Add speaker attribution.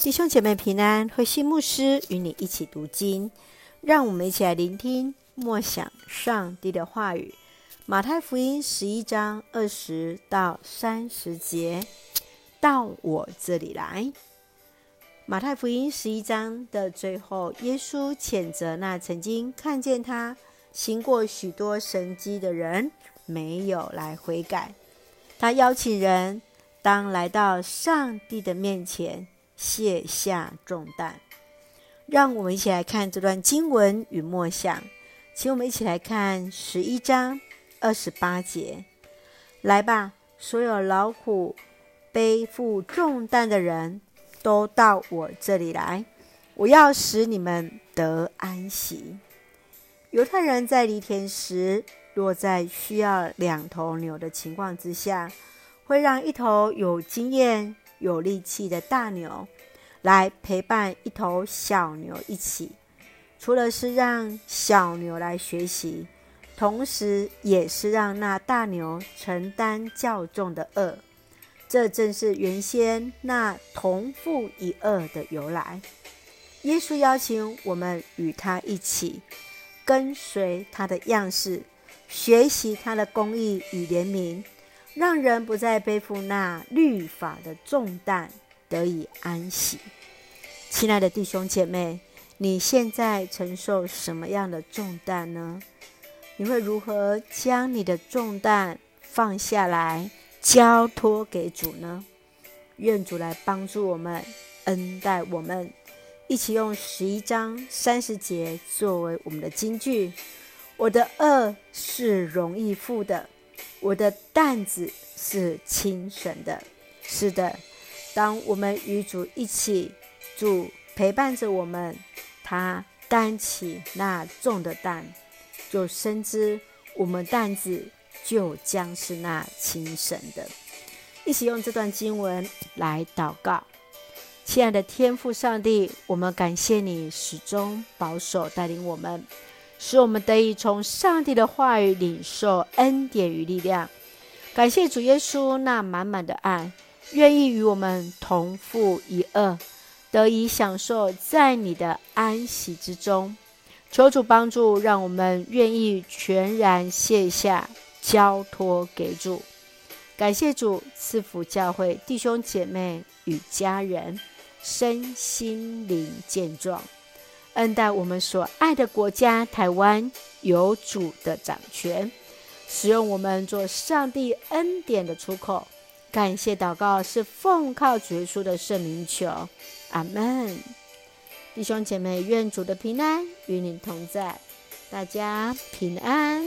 Speaker 1: 弟兄姐妹平安，慧馨牧师与你一起读经，让我们一起来聆听默想上帝的话语。马太福音十一章二十到三十节，到我这里来。马太福音十一章的最后，耶稣谴责那曾经看见他行过许多神迹的人，没有来悔改。他邀请人当来到上帝的面前，卸下重担。让我们一起来看这段经文与默想，请我们一起来看十一章。二十八节，来吧，所有劳苦背负重担的人，都到我这里来，我要使你们得安息。犹太人在犁田时，若在需要两头牛的情况之下，会让一头有经验、有力气的大牛来陪伴一头小牛一起，除了是让小牛来学习。同时，也是让那大牛承担较重的轭，这正是原先那同负一轭的由来。耶稣邀请我们与他一起，跟随他的样式，学习他的公义与怜悯，让人不再背负那律法的重担，得以安息。亲爱的弟兄姐妹，你现在承受什么样的重担呢？你会如何将你的重担放下来，交托给主呢？愿主来帮助我们，恩待我们，一起用十一章三十节作为我们的金句。我的轭是容易负的，我的担子是轻省的。是的，当我们与主一起，主陪伴着我们，他担起那重的担。就深知我们担子就将是那轻省的。一起用这段经文来祷告，亲爱的天父上帝，我们感谢你始终保守带领我们，使我们得以从上帝的话语领受恩典与力量。感谢主耶稣那满满的爱，愿意与我们同负一轭，得以享受在你的安息之中。求主帮助，让我们愿意全然卸下，交托给主。感谢主赐福教会弟兄姐妹与家人，身心灵健壮，恩待我们所爱的国家台湾有主的掌权，使用我们做上帝恩典的出口。感谢祷告是奉靠绝书的圣名求，阿门。弟兄姐妹，愿主的平安与你同在，大家平安。